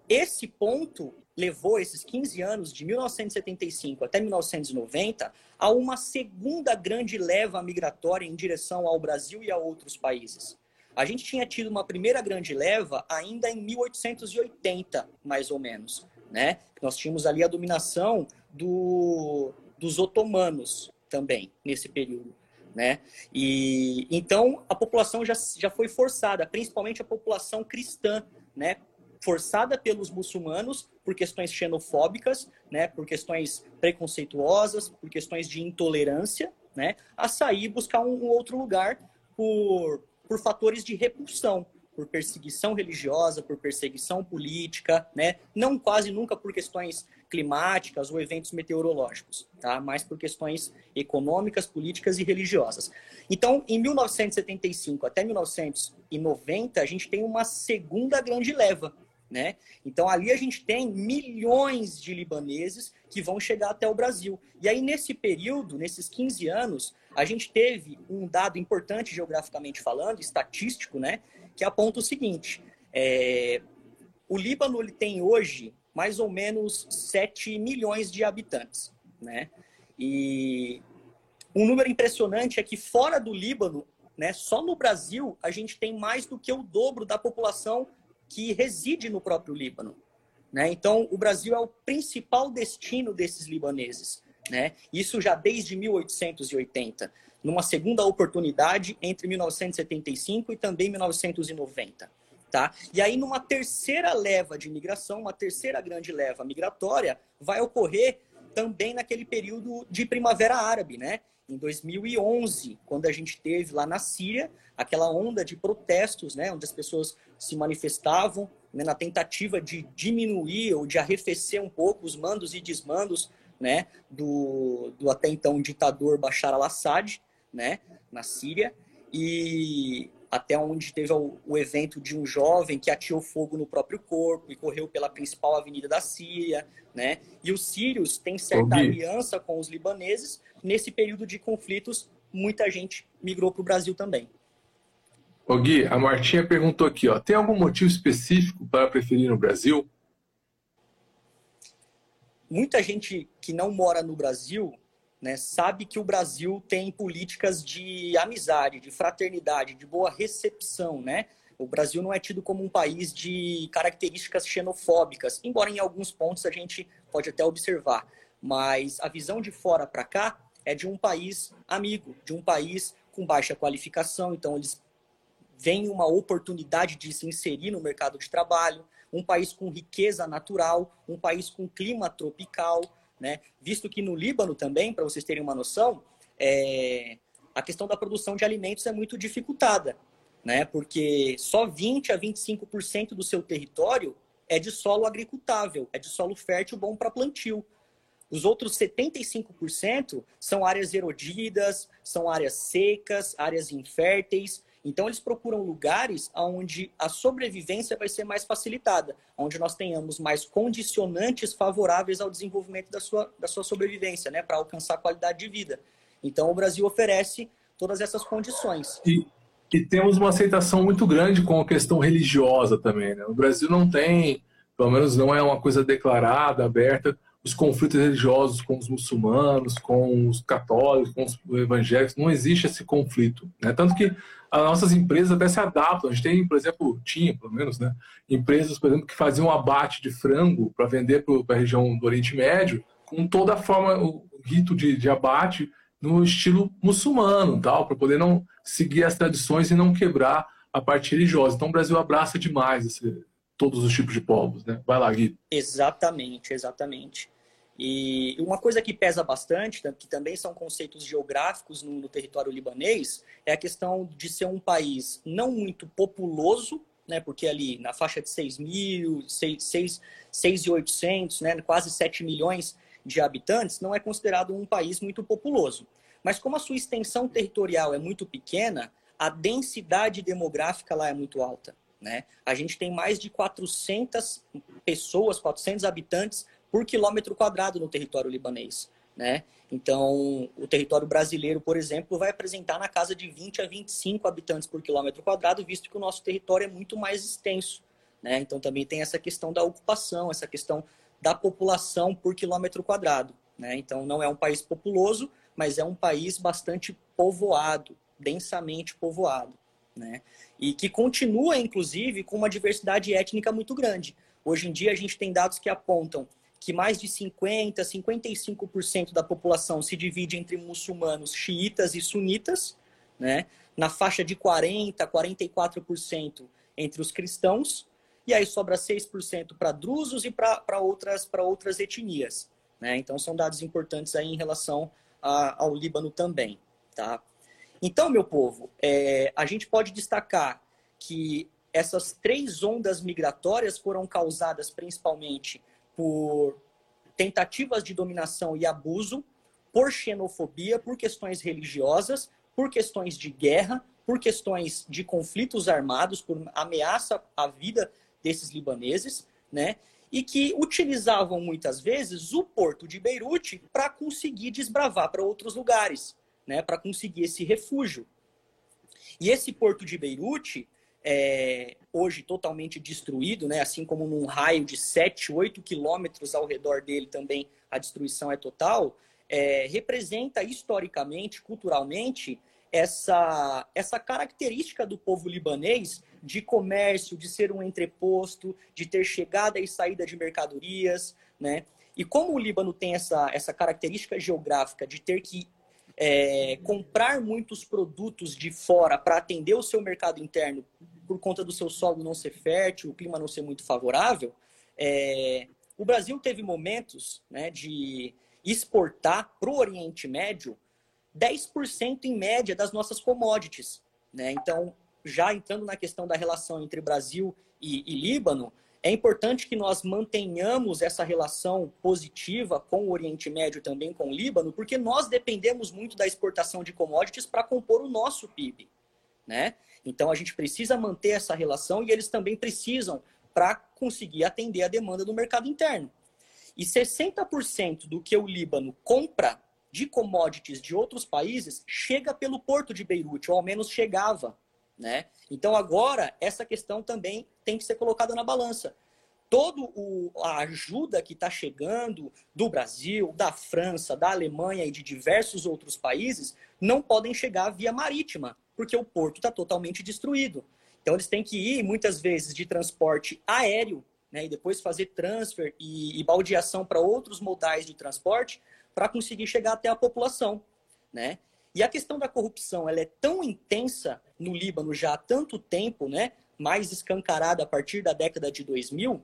Speaker 3: esse ponto levou esses 15 anos, de 1975 até 1990, a uma segunda grande leva migratória em direção ao Brasil e a outros países. A gente tinha tido uma primeira grande leva ainda em 1880, mais ou menos, né? Nós tínhamos ali a dominação do, dos otomanos também nesse período, né? E então a população já, já foi forçada, principalmente a população cristã, né? Forçada pelos muçulmanos por questões xenofóbicas, né? Por questões preconceituosas, por questões de intolerância, né? A sair buscar um, um outro lugar por por fatores de repulsão, por perseguição religiosa, por perseguição política, né? Não quase nunca por questões climáticas ou eventos meteorológicos, tá? Mas por questões econômicas, políticas e religiosas. Então, em 1975 até 1990, a gente tem uma segunda grande leva, né? Então ali a gente tem milhões de libaneses que vão chegar até o Brasil. E aí nesse período, nesses 15 anos, a gente teve um dado importante geograficamente falando, estatístico, né? Que aponta o seguinte: é, o Líbano ele tem hoje mais ou menos 7 milhões de habitantes, né? E um número impressionante é que fora do Líbano, né, só no Brasil, a gente tem mais do que o dobro da população que reside no próprio Líbano. Né? Então, o Brasil é o principal destino desses libaneses. Né? Isso já desde 1880, numa segunda oportunidade entre 1975 e também 1990. Tá? E aí, numa terceira leva de migração, uma terceira grande leva migratória, vai ocorrer também naquele período de primavera árabe, né? Em 2011, quando a gente teve lá na Síria aquela onda de protestos, né, onde as pessoas se manifestavam né, na tentativa de diminuir ou de arrefecer um pouco os mandos e desmandos né, do, do até então ditador Bashar al-Assad, né, na Síria. E até onde teve o, o, evento de um jovem que atirou fogo no próprio corpo e correu pela principal avenida da Síria, né? E os sírios têm certa aliança com os libaneses. Nesse período de conflitos, muita gente migrou para o Brasil também.
Speaker 2: Ô Gui, a Martinha perguntou aqui, ó, tem algum motivo específico para preferir no Brasil?
Speaker 3: Muita gente que não mora no Brasil né, sabe que o Brasil tem políticas de amizade, de fraternidade, de boa recepção, né? O Brasil não é tido como um país de características xenofóbicas, embora em alguns pontos a gente pode até observar. Mas a visão de fora para cá é de um país amigo, de um país com baixa qualificação, então eles veem uma oportunidade de se inserir no mercado de trabalho, um país com riqueza natural, um país com clima tropical, né? Visto que no Líbano também, para vocês terem uma noção, é... a questão da produção de alimentos é muito dificultada, né? Porque só 20 a 25% do seu território é de solo agricultável, é de solo fértil bom para plantio. Os outros 75% são áreas erodidas, são áreas secas, áreas inférteis. Então, eles procuram lugares onde a sobrevivência vai ser mais facilitada, onde nós tenhamos mais condicionantes favoráveis ao desenvolvimento da sua, da sua sobrevivência, né, para alcançar qualidade de vida. Então, o Brasil oferece todas essas condições.
Speaker 2: E, e temos uma aceitação muito grande com a questão religiosa também. Né? O Brasil não tem, pelo menos não é uma coisa declarada, aberta, os conflitos religiosos com os muçulmanos, com os católicos, com os evangélicos, não existe esse conflito. Né? Tanto que as nossas empresas até se adaptam. A gente tem, por exemplo, tinha, pelo menos, né? empresas, por exemplo, que faziam abate de frango para vender para a região do Oriente Médio, com toda a forma, o rito de, de abate no estilo muçulmano, tal, para poder não seguir as tradições e não quebrar a parte religiosa. Então o Brasil abraça demais esse, todos os tipos de povos, né? Vai lá, Gui.
Speaker 3: Exatamente, exatamente. E uma coisa que pesa bastante, que também são conceitos geográficos no, no território libanês, é a questão de ser um país não muito populoso, né, porque ali na faixa de 6 mil, 6.800, né, quase 7 milhões de habitantes, não é considerado um país muito populoso. Mas como a sua extensão territorial é muito pequena, a densidade demográfica lá é muito alta. Né? A gente tem mais de 400 pessoas, 400 habitantes por quilômetro quadrado no território libanês. Né? Então, o território brasileiro, por exemplo, vai apresentar na casa de 20 a 25 habitantes por quilômetro quadrado, visto que o nosso território é muito mais extenso. Né? Então, também tem essa questão da ocupação, essa questão da população por quilômetro quadrado. Né? Então, não é um país populoso, mas é um país bastante povoado, densamente povoado né? E que continua, inclusive, com uma diversidade étnica muito grande. Hoje em dia, a gente tem dados que apontam que mais de 50%, 55% da população se divide entre muçulmanos xiitas e sunitas, né? na faixa de 40%, 44% entre os cristãos, e aí sobra 6% para drusos e para outras, outras etnias. Né? Então, são dados importantes aí em relação a, ao Líbano também. Tá? Então, meu povo, é, a gente pode destacar que essas três ondas migratórias foram causadas principalmente por tentativas de dominação e abuso, por xenofobia, por questões religiosas, por questões de guerra, por questões de conflitos armados, por ameaça à vida desses libaneses, né? E que utilizavam muitas vezes o porto de Beirute para conseguir desbravar para outros lugares né, para conseguir esse refúgio. E esse porto de Beirute, é, hoje totalmente destruído, né, assim como num raio de 7, 8 quilômetros ao redor dele também a destruição é total, é, representa historicamente, culturalmente, essa, essa característica do povo libanês de comércio, de ser um entreposto, de ter chegada e saída de mercadorias, né? E como o Líbano tem essa, essa característica geográfica de ter que é, comprar muitos produtos de fora para atender o seu mercado interno por conta do seu solo não ser fértil, o clima não ser muito favorável, é, o Brasil teve momentos né, de exportar para o Oriente Médio 10% em média das nossas commodities. Né? Então, já entrando na questão da relação entre Brasil e, e Líbano, é importante que nós mantenhamos essa relação positiva com o Oriente Médio também com o Líbano, porque nós dependemos muito da exportação de commodities para compor o nosso PIB, né? Então a gente precisa manter essa relação e eles também precisam para conseguir atender a demanda do mercado interno. E 60% do que o Líbano compra de commodities de outros países chega pelo porto de Beirute, ou ao menos chegava né? Então agora essa questão também tem que ser colocada na balança. Toda a ajuda que está chegando do Brasil, da França, da Alemanha e de diversos outros países não podem chegar via marítima, porque o porto está totalmente destruído. Então eles têm que ir muitas vezes de transporte aéreo, né, e depois fazer transfer e, e baldeação para outros modais de transporte para conseguir chegar até a população, né? E a questão da corrupção ela é tão intensa no Líbano já há tanto tempo, né, mais escancarada a partir da década de 2000,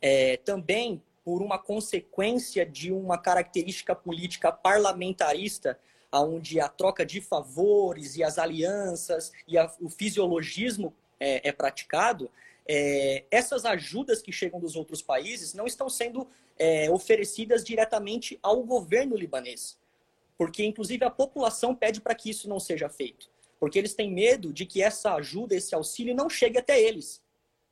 Speaker 3: é, também por uma consequência de uma característica política parlamentarista, onde a troca de favores e as alianças e a, o fisiologismo é, é praticado, é, essas ajudas que chegam dos outros países não estão sendo é, oferecidas diretamente ao governo libanês porque inclusive a população pede para que isso não seja feito, porque eles têm medo de que essa ajuda, esse auxílio não chegue até eles.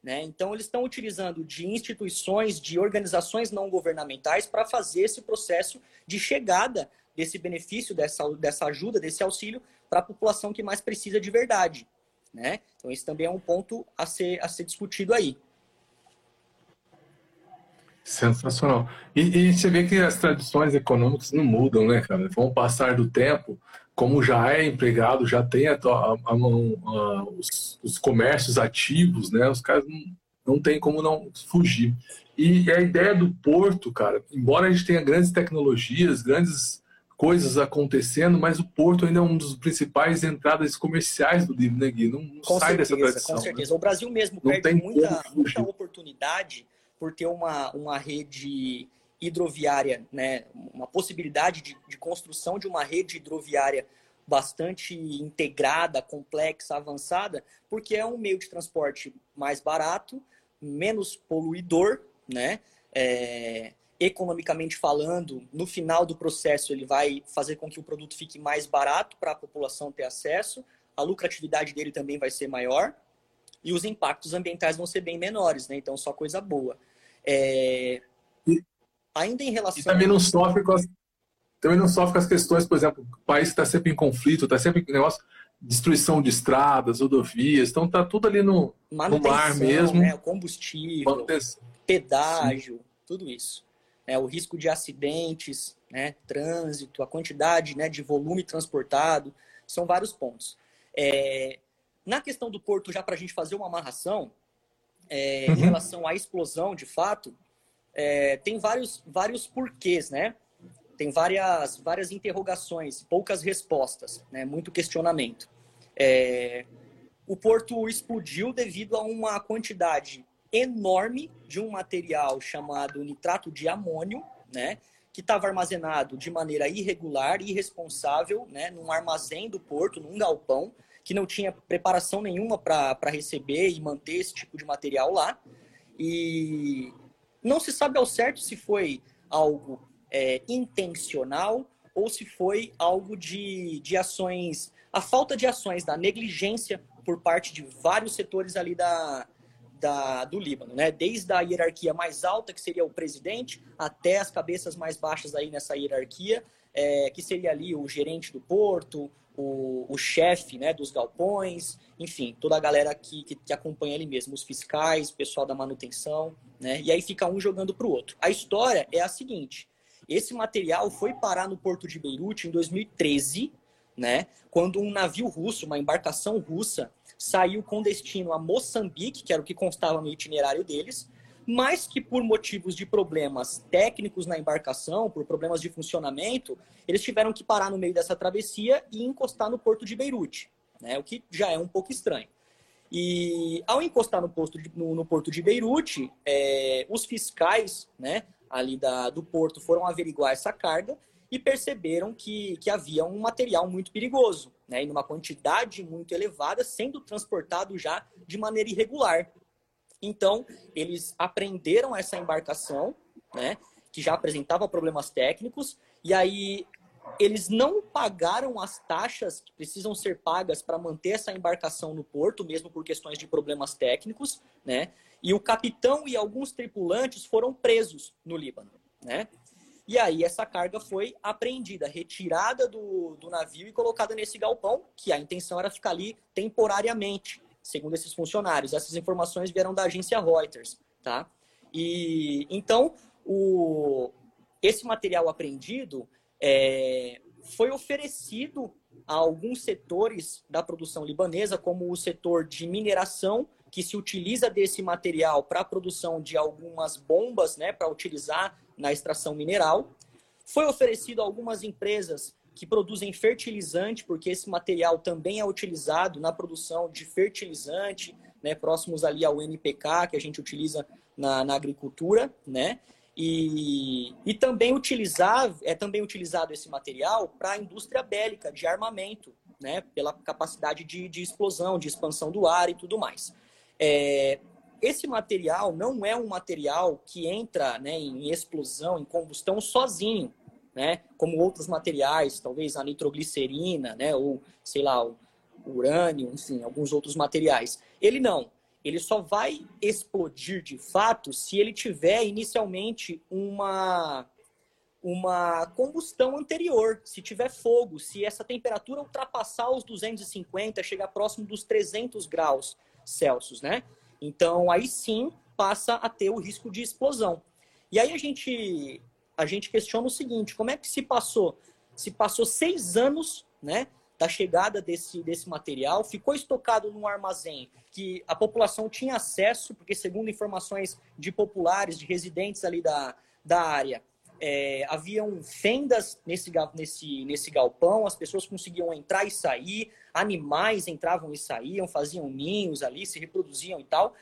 Speaker 3: Né? Então, eles estão utilizando de instituições, de organizações não governamentais para fazer esse processo de chegada desse benefício, dessa, dessa ajuda, desse auxílio para a população que mais precisa de verdade. Né? Então, esse também é um ponto a ser, a ser discutido aí.
Speaker 2: Sensacional. E, e, você vê que as tradições econômicas não mudam, né, cara? Vão passar do tempo, como já é empregado, já tem a, a, a, os, os, comércios ativos, né? Os caras não, não tem como não fugir. E a ideia do porto, cara, embora a gente tenha grandes tecnologias, grandes coisas acontecendo, mas o porto ainda é um dos principais entradas comerciais do livro, né, Gui? Não, não sai certeza, dessa tradição.
Speaker 3: Com certeza. Né? O Brasil mesmo não perde muita, muita oportunidade por ter uma, uma rede hidroviária, né, uma possibilidade de, de construção de uma rede hidroviária bastante integrada, complexa, avançada, porque é um meio de transporte mais barato, menos poluidor, né? É, economicamente falando, no final do processo ele vai fazer com que o produto fique mais barato para a população ter acesso, a lucratividade dele também vai ser maior e os impactos ambientais vão ser bem menores, né? Então só coisa boa. É... Ainda em relação.
Speaker 2: E também não sofre com as, também não sofre com as questões, por exemplo, o país está sempre em conflito, está sempre em negócio destruição de estradas, rodovias, então tá tudo ali no, no mar mesmo.
Speaker 3: Né, combustível, Manutenção. pedágio, Sim. tudo isso. É, o risco de acidentes, né, trânsito, a quantidade né, de volume transportado, são vários pontos. É, na questão do porto, já para a gente fazer uma amarração, é, uhum. em relação à explosão, de fato, é, tem vários, vários porquês, né? Tem várias, várias interrogações, poucas respostas, né? muito questionamento. É, o porto explodiu devido a uma quantidade enorme de um material chamado nitrato de amônio, né? que estava armazenado de maneira irregular, irresponsável, né? num armazém do porto, num galpão, que não tinha preparação nenhuma para receber e manter esse tipo de material lá. E não se sabe ao certo se foi algo é, intencional ou se foi algo de, de ações, a falta de ações, da negligência por parte de vários setores ali da, da, do Líbano, né? Desde a hierarquia mais alta, que seria o presidente, até as cabeças mais baixas aí nessa hierarquia, é, que seria ali o gerente do porto, o, o chefe né, dos galpões, enfim, toda a galera que, que, que, acompanha ele mesmo, os fiscais, o pessoal da manutenção, né? E aí fica um jogando para o outro. A história é a seguinte: Esse material foi parar no porto de Beirute em 2013, né? Quando um navio russo, uma embarcação russa, saiu com destino a Moçambique, que era o que constava no itinerário deles, mas que por motivos de problemas técnicos na embarcação, por problemas de funcionamento, eles tiveram que parar no meio dessa travessia e encostar no porto de Beirute, né? o que já é um pouco estranho. E ao encostar no, posto de, no, no porto de Beirute, é, os fiscais né, ali da, do porto foram averiguar essa carga e perceberam que, que havia um material muito perigoso, né, em uma quantidade muito elevada, sendo transportado já de maneira irregular. Então, eles apreenderam essa embarcação, né, que já apresentava problemas técnicos, e aí eles não pagaram as taxas que precisam ser pagas para manter essa embarcação no porto, mesmo por questões de problemas técnicos, né? E o capitão e alguns tripulantes foram presos no Líbano, né? E aí essa carga foi apreendida, retirada do, do navio e colocada nesse galpão, que a intenção era ficar ali temporariamente, segundo esses funcionários. Essas informações vieram da agência Reuters, tá? E então o esse material apreendido é, foi oferecido a alguns setores da produção libanesa, como o setor de mineração, que se utiliza desse material para a produção de algumas bombas, né, para utilizar na extração mineral. Foi oferecido a algumas empresas que produzem fertilizante, porque esse material também é utilizado na produção de fertilizante, né, próximos ali ao NPK, que a gente utiliza na, na agricultura, né? E, e também utilizar, é também utilizado esse material para a indústria bélica, de armamento, né? Pela capacidade de, de explosão, de expansão do ar e tudo mais. É, esse material não é um material que entra né, em explosão, em combustão sozinho, né? Como outros materiais, talvez a nitroglicerina, né? Ou, sei lá, o urânio, enfim, alguns outros materiais. Ele não. Ele só vai explodir de fato se ele tiver inicialmente uma uma combustão anterior, se tiver fogo, se essa temperatura ultrapassar os 250, chegar próximo dos 300 graus Celsius, né? Então, aí sim passa a ter o risco de explosão. E aí a gente, a gente questiona o seguinte: como é que se passou? Se passou seis anos, né? Da chegada desse, desse material, ficou estocado num armazém que a população tinha acesso, porque, segundo informações de populares, de residentes ali da, da área, é, haviam fendas nesse, nesse, nesse galpão, as pessoas conseguiam entrar e sair, animais entravam e saíam, faziam ninhos ali, se reproduziam e tal.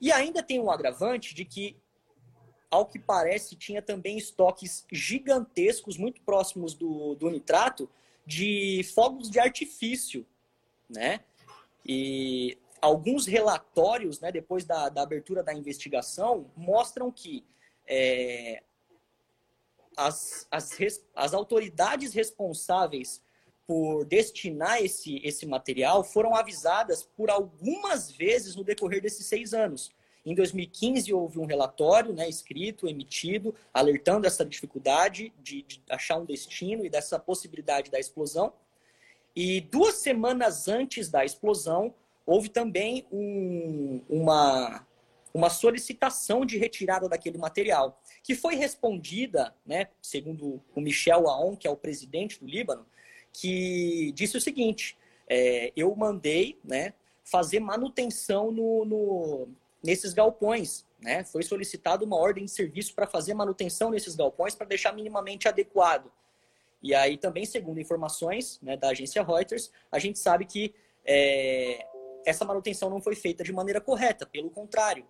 Speaker 3: E ainda tem um agravante de que, ao que parece, tinha também estoques gigantescos, muito próximos do, do nitrato, de fogos de artifício, né? E alguns relatórios, né, depois da, da abertura da investigação, mostram que é, as, as, as autoridades responsáveis por destinar esse, esse material foram avisadas por algumas vezes no decorrer desses seis anos. Em 2015 houve um relatório né, escrito, emitido, alertando essa dificuldade de, de achar um destino e dessa possibilidade da explosão. E duas semanas antes da explosão, houve também um, uma, uma solicitação de retirada daquele material que foi respondida, né, segundo o Michel Aoun, que é o presidente do Líbano, que disse o seguinte: é, eu mandei né, fazer manutenção no, no, nesses galpões. Né? Foi solicitada uma ordem de serviço para fazer manutenção nesses galpões para deixar minimamente adequado. E aí também, segundo informações né, da agência Reuters, a gente sabe que é, essa manutenção não foi feita de maneira correta, pelo contrário.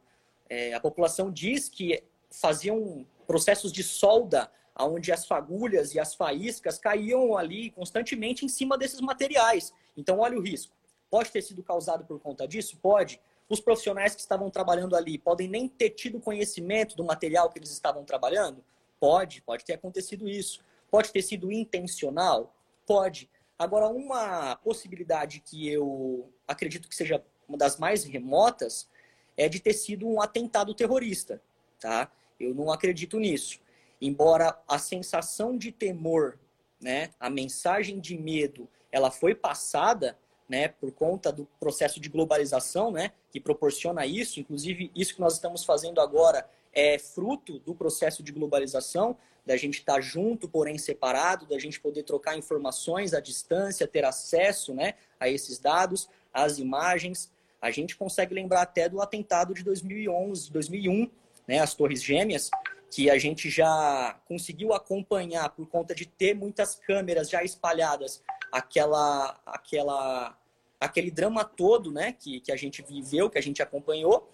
Speaker 3: É, a população diz que faziam processos de solda onde as fagulhas e as faíscas caíam ali constantemente em cima desses materiais. Então, olha o risco. Pode ter sido causado por conta disso? Pode. Os profissionais que estavam trabalhando ali podem nem ter tido conhecimento do material que eles estavam trabalhando? Pode, pode ter acontecido isso. Pode ter sido intencional? Pode. Agora, uma possibilidade que eu acredito que seja uma das mais remotas é de ter sido um atentado terrorista tá? Eu não acredito nisso. Embora a sensação de temor, né, a mensagem de medo, ela foi passada, né, por conta do processo de globalização, né, que proporciona isso, inclusive isso que nós estamos fazendo agora é fruto do processo de globalização, da gente estar tá junto, porém separado, da gente poder trocar informações à distância, ter acesso né, a esses dados, às imagens. A gente consegue lembrar até do atentado de 2011, 2001, né, as Torres Gêmeas, que a gente já conseguiu acompanhar por conta de ter muitas câmeras já espalhadas, aquela, aquela, aquele drama todo, né, que, que a gente viveu, que a gente acompanhou.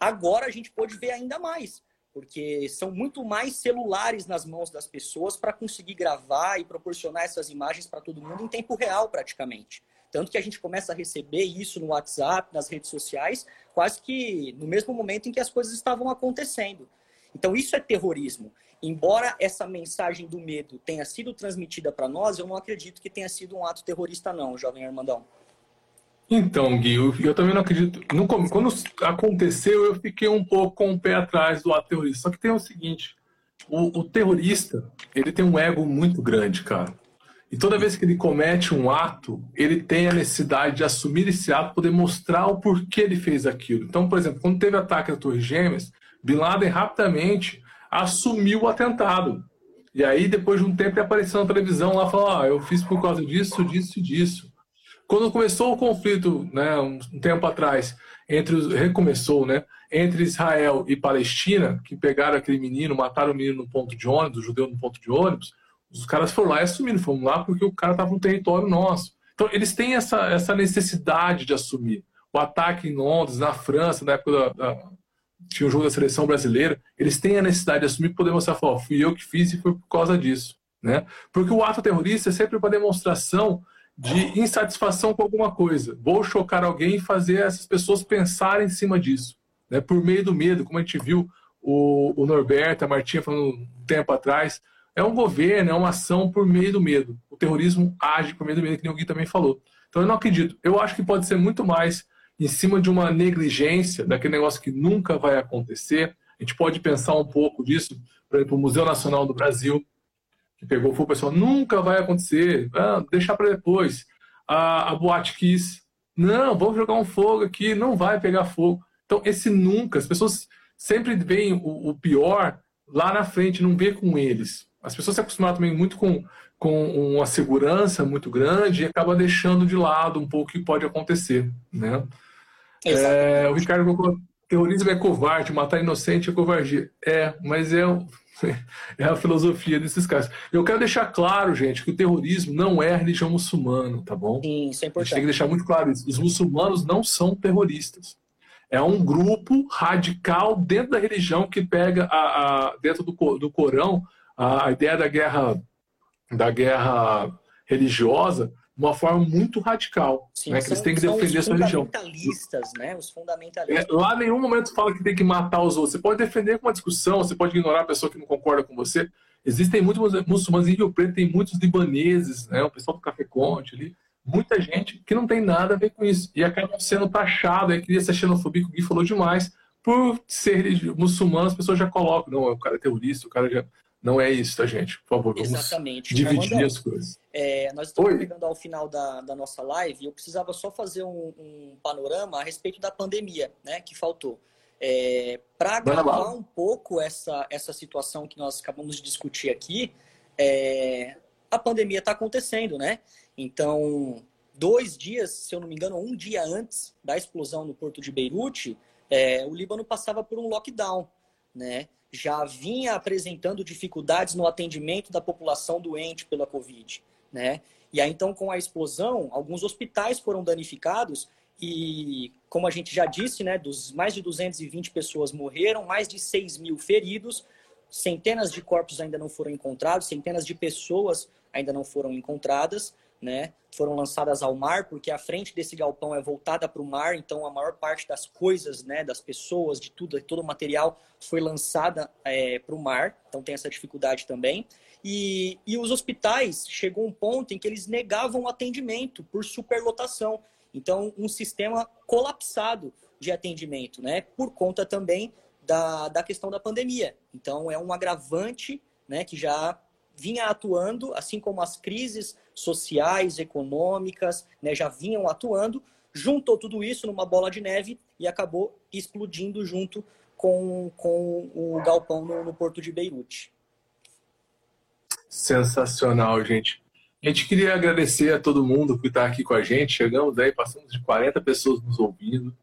Speaker 3: Agora a gente pode ver ainda mais, porque são muito mais celulares nas mãos das pessoas para conseguir gravar e proporcionar essas imagens para todo mundo em tempo real, praticamente. Tanto que a gente começa a receber isso no WhatsApp, nas redes sociais, quase que no mesmo momento em que as coisas estavam acontecendo. Então, isso é terrorismo. Embora essa mensagem do medo tenha sido transmitida para nós, eu não acredito que tenha sido um ato terrorista, não, jovem Armandão.
Speaker 2: Então, Gui, eu, também não acredito. Quando aconteceu, eu fiquei um pouco com o pé atrás do ato terrorista. Só que tem o seguinte: o, o terrorista, ele tem um ego muito grande, cara. E toda vez que ele comete um ato, ele tem a necessidade de assumir esse ato, poder mostrar o porquê ele fez aquilo. Então, por exemplo, quando teve ataque à Torre Gêmeas, Bin Laden rapidamente assumiu o atentado. E aí, depois de um tempo, ele apareceu na televisão lá falou: ah, eu fiz por causa disso, disso e disso. Quando começou o conflito, né, um tempo atrás, entre os, recomeçou, né, entre Israel e Palestina, que pegaram aquele menino, mataram o menino no ponto de ônibus, o judeu no ponto de ônibus, os caras foram lá e assumiram, fomos lá porque o cara estava no território nosso. Então, eles têm essa, essa necessidade de assumir. O ataque em Londres, na França, na época da, da tinha o jogo da seleção brasileira, eles têm a necessidade de assumir para poder mostrar, fui eu que fiz e foi por causa disso. Né? Porque o ato terrorista é sempre uma demonstração de insatisfação com alguma coisa. Vou chocar alguém e fazer essas pessoas pensarem em cima disso. Né? Por meio do medo, como a gente viu o, o Norberto, a Martinha falando um tempo atrás, é um governo, é uma ação por meio do medo. O terrorismo age por meio do medo, que o Gui também falou. Então eu não acredito. Eu acho que pode ser muito mais em cima de uma negligência, daquele negócio que nunca vai acontecer. A gente pode pensar um pouco disso, por exemplo, o Museu Nacional do Brasil, que pegou fogo, o pessoal, nunca vai acontecer, ah, deixar para depois. A, a Boate Kiss, não, vamos jogar um fogo aqui, não vai pegar fogo. Então, esse nunca, as pessoas sempre veem o, o pior lá na frente, não vê com eles. As pessoas se acostumaram também muito com, com uma segurança muito grande e acaba deixando de lado um pouco o que pode acontecer, né? É, o Ricardo colocou, terrorismo é covarde, matar inocente é covardia. É, mas é, é a filosofia desses casos. Eu quero deixar claro, gente, que o terrorismo não é a religião muçulmana, tá bom?
Speaker 3: Sim, isso é importante.
Speaker 2: A gente tem que deixar muito claro isso. Os muçulmanos não são terroristas. É um grupo radical dentro da religião que pega a, a dentro do, do Corão a, a ideia da guerra da guerra religiosa uma forma muito radical. Sim, né? que eles têm que defender sua religião.
Speaker 3: Os fundamentalistas, né? Os fundamentalistas.
Speaker 2: É, lá em nenhum momento fala que tem que matar os outros. Você pode defender com uma discussão, você pode ignorar a pessoa que não concorda com você. Existem muitos muçulmanos em Rio Preto, tem muitos libaneses, né? o pessoal do Café Conte ali. Muita gente que não tem nada a ver com isso. E acabam sendo taxados, aí queria ser xenofobia, que o Gui falou demais. Por ser muçulmano, as pessoas já colocam, não, o cara é terrorista, o cara já não é isso, tá, gente? Por favor, vamos Exatamente. dividir as coisas.
Speaker 3: É, nós estamos Oi. chegando ao final da, da nossa live e eu precisava só fazer um, um, panorama a respeito da pandemia, né, que faltou. É, Para gravar um pouco essa, essa situação que nós acabamos de discutir aqui, é, a pandemia está acontecendo, né? Então, dois dias, se eu não me engano, um dia antes da explosão no porto de Beirute, é, o Líbano passava por um lockdown, né? Já vinha apresentando dificuldades no atendimento da população doente pela Covid, né? E aí, então, com a explosão, alguns hospitais foram danificados e, como a gente já disse, né, dos mais de 220 pessoas morreram, mais de 6 mil feridos, centenas de corpos ainda não foram encontrados, centenas de pessoas ainda não foram encontradas né? Foram lançadas ao mar, porque a frente desse galpão é voltada para o mar, então a maior parte das coisas, né, das pessoas, de tudo, todo o material foi lançada é, para o mar, então tem essa dificuldade também. E, e os hospitais chegou um ponto em que eles negavam o atendimento por superlotação. Então, um sistema colapsado de atendimento, né? Por conta também da, da questão da pandemia. Então, é um agravante, né? Que já vinha atuando, assim como as crises sociais, econômicas, né, já vinham atuando, juntou tudo isso numa bola de neve e acabou explodindo junto com, com o galpão no, no porto de Beirute.
Speaker 2: Sensacional, gente. A gente queria agradecer a todo mundo que está aqui com a gente. Chegamos aí, passamos de 40 pessoas nos ouvindo.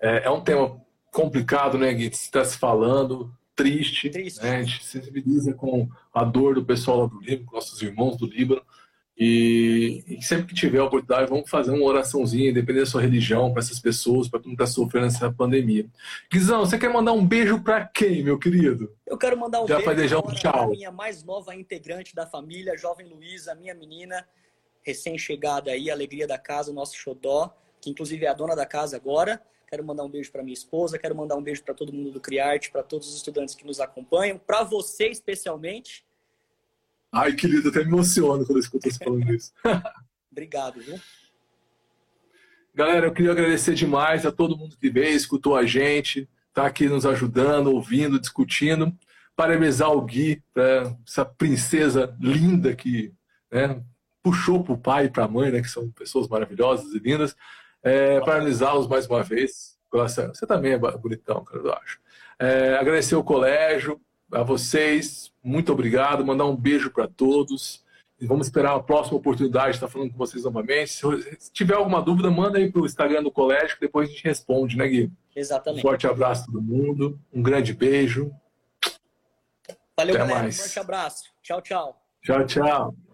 Speaker 2: É, é um tema complicado, né, Gui? Está se falando, triste. triste. Né? A gente se sensibiliza com a dor do pessoal lá do Líbano, com nossos irmãos do Líbano. E, e, sempre que tiver a oportunidade, vamos fazer uma oraçãozinha, independente da sua religião, para essas pessoas, para todo mundo que está sofrendo essa pandemia. Guizão, você quer mandar um beijo para quem, meu querido?
Speaker 3: Eu quero mandar um
Speaker 2: Já
Speaker 3: beijo
Speaker 2: para um
Speaker 3: minha mais nova integrante da família, jovem Luísa, minha menina, recém-chegada aí, alegria da casa, o nosso xodó, que inclusive é a dona da casa agora. Quero mandar um beijo para minha esposa, quero mandar um beijo para todo mundo do Criarte, para todos os estudantes que nos acompanham, para você especialmente
Speaker 2: Ai, querido, até me emociono quando eu escuto você falando isso.
Speaker 3: Obrigado, viu?
Speaker 2: Galera, eu queria agradecer demais a todo mundo que veio, escutou a gente, está aqui nos ajudando, ouvindo, discutindo. Parabenizar o Gui, essa princesa linda que né, puxou para o pai e para a mãe, né, que são pessoas maravilhosas e lindas. É, parabenizá-los mais uma vez. Você também é bonitão, cara, eu acho. É, agradecer o colégio, a vocês, muito obrigado, mandar um beijo para todos. E vamos esperar a próxima oportunidade de estar falando com vocês novamente. Se tiver alguma dúvida, manda aí para o Instagram do colégio, que depois a gente responde, né, Gui?
Speaker 3: Exatamente.
Speaker 2: Um forte abraço a todo mundo, um grande beijo.
Speaker 3: Valeu, Até galera. Mais. Um forte abraço. Tchau, tchau.
Speaker 2: Tchau, tchau.